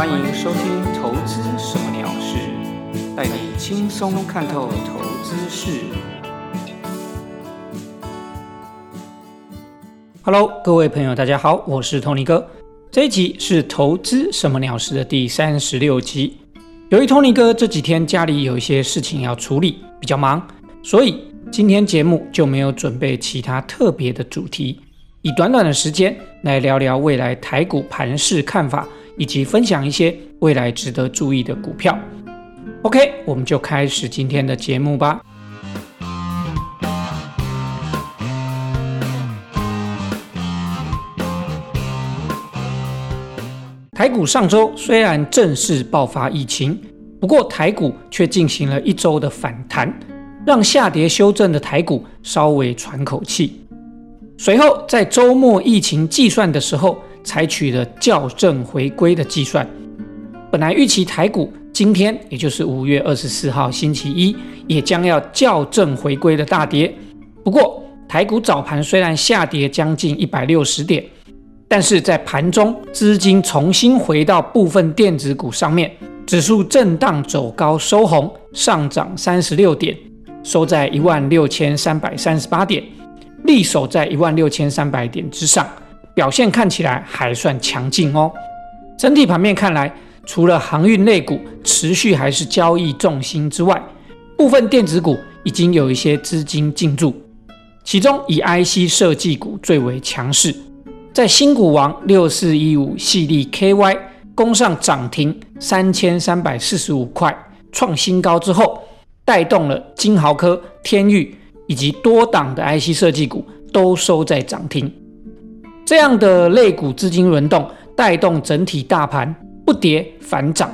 欢迎收听《投资什么鸟事》，带你轻松看透投资事。Hello，各位朋友，大家好，我是 Tony 哥。这一集是《投资什么鸟事》的第三十六集。由于 Tony 哥这几天家里有一些事情要处理，比较忙，所以今天节目就没有准备其他特别的主题，以短短的时间来聊聊未来台股盘势看法。以及分享一些未来值得注意的股票。OK，我们就开始今天的节目吧。台股上周虽然正式爆发疫情，不过台股却进行了一周的反弹，让下跌修正的台股稍微喘口气。随后在周末疫情计算的时候。采取了校正回归的计算，本来预期台股今天，也就是五月二十四号星期一，也将要校正回归的大跌。不过，台股早盘虽然下跌将近一百六十点，但是在盘中资金重新回到部分电子股上面，指数震荡走高收红，上涨三十六点，收在一万六千三百三十八点，力守在一万六千三百点之上。表现看起来还算强劲哦。整体盘面看来，除了航运类股持续还是交易重心之外，部分电子股已经有一些资金进驻。其中以 IC 设计股最为强势，在新股王六四一五系列 KY 攻上涨停三千三百四十五块创新高之后，带动了金豪科、天域以及多档的 IC 设计股都收在涨停。这样的类股资金轮动，带动整体大盘不跌反涨，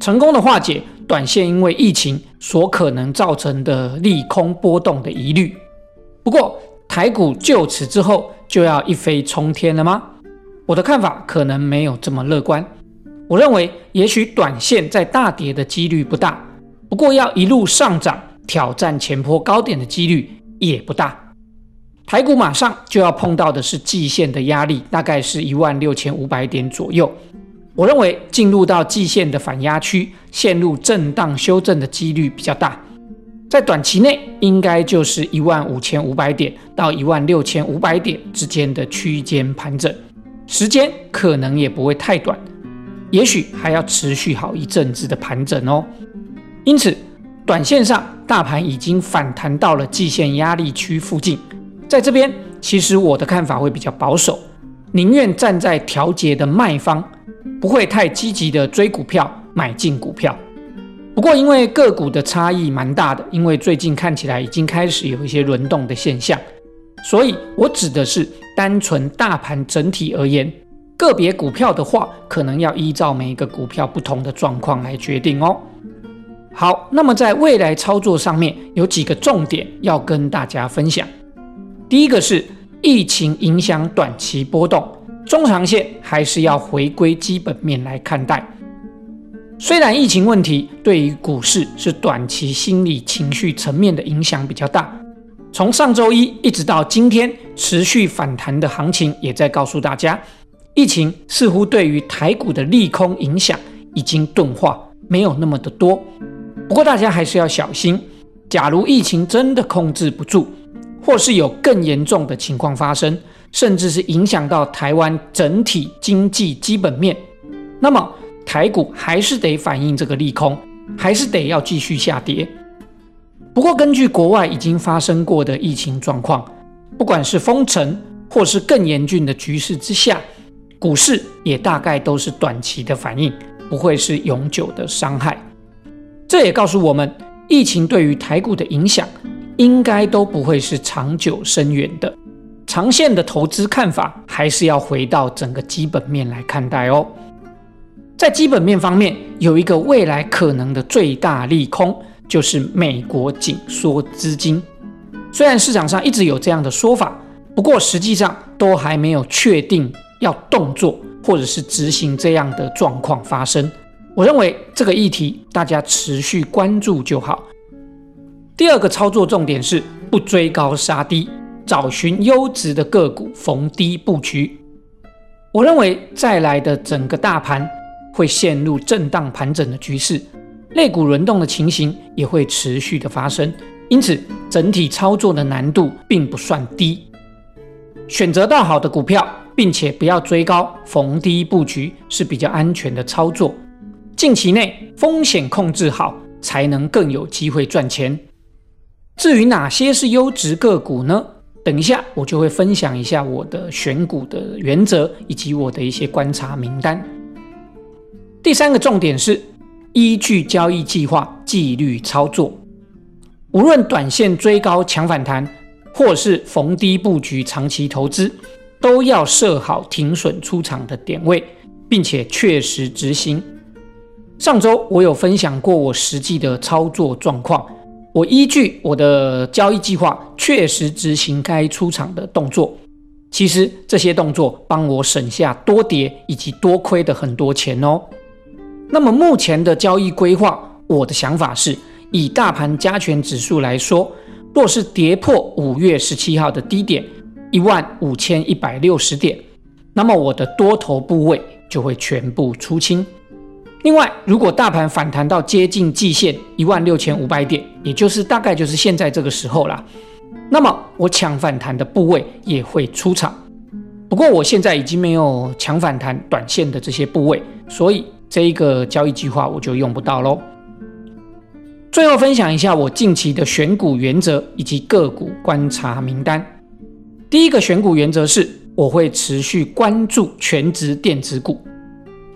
成功的化解短线因为疫情所可能造成的利空波动的疑虑。不过，台股就此之后就要一飞冲天了吗？我的看法可能没有这么乐观。我认为，也许短线在大跌的几率不大，不过要一路上涨挑战前坡高点的几率也不大。台股马上就要碰到的是季线的压力，大概是一万六千五百点左右。我认为进入到季线的反压区，陷入震荡修正的几率比较大。在短期内，应该就是一万五千五百点到一万六千五百点之间的区间盘整，时间可能也不会太短，也许还要持续好一阵子的盘整哦。因此，短线上大盘已经反弹到了季线压力区附近。在这边，其实我的看法会比较保守，宁愿站在调节的卖方，不会太积极的追股票、买进股票。不过，因为个股的差异蛮大的，因为最近看起来已经开始有一些轮动的现象，所以我指的是单纯大盘整体而言，个别股票的话，可能要依照每一个股票不同的状况来决定哦。好，那么在未来操作上面，有几个重点要跟大家分享。第一个是疫情影响短期波动，中长线还是要回归基本面来看待。虽然疫情问题对于股市是短期心理情绪层面的影响比较大，从上周一一直到今天持续反弹的行情，也在告诉大家，疫情似乎对于台股的利空影响已经钝化，没有那么的多。不过大家还是要小心，假如疫情真的控制不住。或是有更严重的情况发生，甚至是影响到台湾整体经济基本面，那么台股还是得反映这个利空，还是得要继续下跌。不过，根据国外已经发生过的疫情状况，不管是封城或是更严峻的局势之下，股市也大概都是短期的反应，不会是永久的伤害。这也告诉我们，疫情对于台股的影响。应该都不会是长久深远的，长线的投资看法还是要回到整个基本面来看待哦。在基本面方面，有一个未来可能的最大利空，就是美国紧缩资金。虽然市场上一直有这样的说法，不过实际上都还没有确定要动作或者是执行这样的状况发生。我认为这个议题大家持续关注就好。第二个操作重点是不追高杀低，找寻优质的个股逢低布局。我认为再来的整个大盘会陷入震荡盘整的局势，类股轮动的情形也会持续的发生，因此整体操作的难度并不算低。选择到好的股票，并且不要追高，逢低布局是比较安全的操作。近期内风险控制好，才能更有机会赚钱。至于哪些是优质个股呢？等一下我就会分享一下我的选股的原则，以及我的一些观察名单。第三个重点是依据交易计划纪律操作，无论短线追高抢反弹。或是逢低布局长期投资，都要设好停损出场的点位，并且确实执行。上周我有分享过我实际的操作状况，我依据我的交易计划确实执行该出场的动作。其实这些动作帮我省下多跌以及多亏的很多钱哦。那么目前的交易规划，我的想法是以大盘加权指数来说。若是跌破五月十七号的低点一万五千一百六十点，那么我的多头部位就会全部出清。另外，如果大盘反弹到接近季线一万六千五百点，也就是大概就是现在这个时候啦，那么我抢反弹的部位也会出场。不过我现在已经没有抢反弹短线的这些部位，所以这一个交易计划我就用不到喽。最后分享一下我近期的选股原则以及个股观察名单。第一个选股原则是，我会持续关注全职电子股，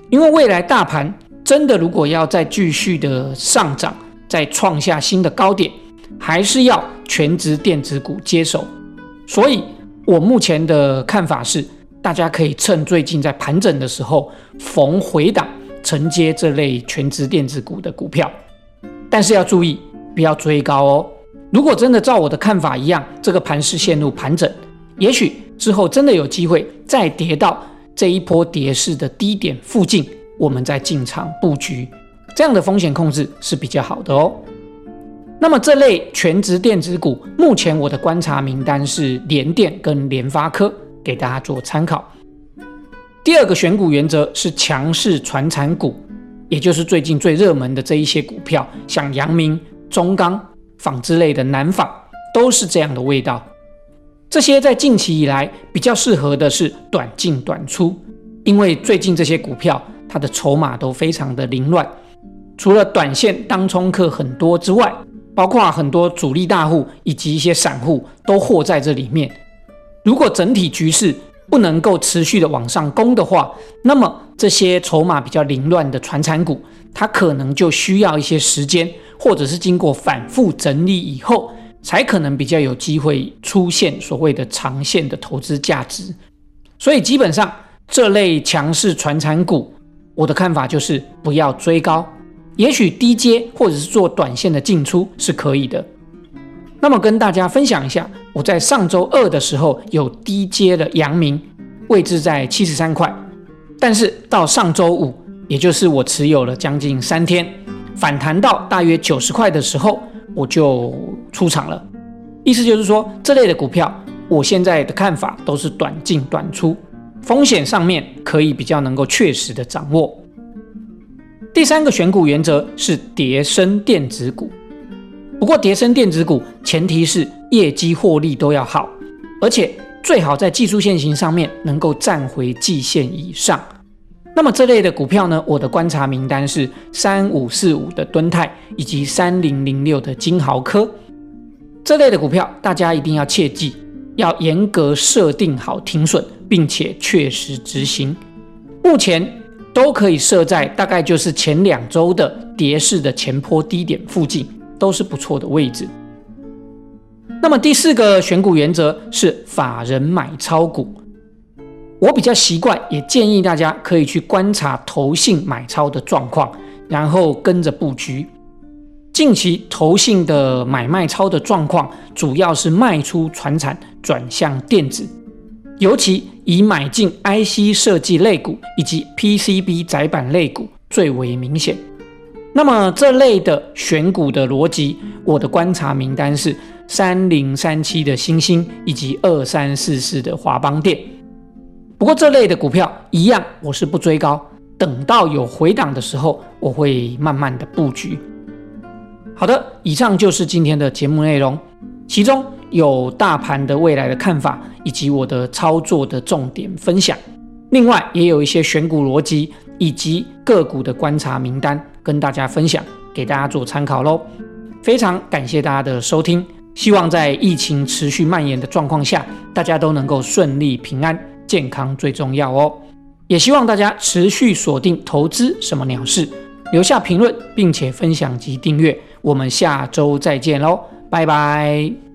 因为未来大盘真的如果要再继续的上涨，再创下新的高点，还是要全职电子股接手。所以我目前的看法是，大家可以趁最近在盘整的时候逢回档承接这类全职电子股的股票。但是要注意，不要追高哦。如果真的照我的看法一样，这个盘势陷入盘整，也许之后真的有机会再跌到这一波跌势的低点附近，我们再进场布局，这样的风险控制是比较好的哦。那么这类全职电子股，目前我的观察名单是联电跟联发科，给大家做参考。第二个选股原则是强势传产股。也就是最近最热门的这一些股票，像阳明、中钢、纺织类的南纺，都是这样的味道。这些在近期以来比较适合的是短进短出，因为最近这些股票它的筹码都非常的凌乱，除了短线当冲客很多之外，包括很多主力大户以及一些散户都货在这里面。如果整体局势，不能够持续的往上攻的话，那么这些筹码比较凌乱的传产股，它可能就需要一些时间，或者是经过反复整理以后，才可能比较有机会出现所谓的长线的投资价值。所以基本上这类强势传产股，我的看法就是不要追高，也许低阶或者是做短线的进出是可以的。那么跟大家分享一下，我在上周二的时候有低接了阳明，位置在七十三块，但是到上周五，也就是我持有了将近三天，反弹到大约九十块的时候，我就出场了。意思就是说，这类的股票，我现在的看法都是短进短出，风险上面可以比较能够确实的掌握。第三个选股原则是叠升电子股。不过，叠升电子股前提是业绩获利都要好，而且最好在技术线型上面能够站回季线以上。那么这类的股票呢？我的观察名单是三五四五的敦泰以及三零零六的金豪科这类的股票，大家一定要切记，要严格设定好停损，并且确实执行。目前都可以设在大概就是前两周的跌势的前坡低点附近。都是不错的位置。那么第四个选股原则是法人买超股，我比较习惯，也建议大家可以去观察投信买超的状况，然后跟着布局。近期投信的买卖超的状况，主要是卖出船产转向电子，尤其以买进 IC 设计类股以及 PCB 载板类股最为明显。那么这类的选股的逻辑，我的观察名单是三零三七的星星以及二三四四的华邦电。不过这类的股票一样，我是不追高，等到有回档的时候，我会慢慢的布局。好的，以上就是今天的节目内容，其中有大盘的未来的看法，以及我的操作的重点分享。另外，也有一些选股逻辑以及个股的观察名单跟大家分享，给大家做参考喽。非常感谢大家的收听，希望在疫情持续蔓延的状况下，大家都能够顺利平安，健康最重要哦。也希望大家持续锁定投资什么鸟事，留下评论，并且分享及订阅。我们下周再见喽，拜拜。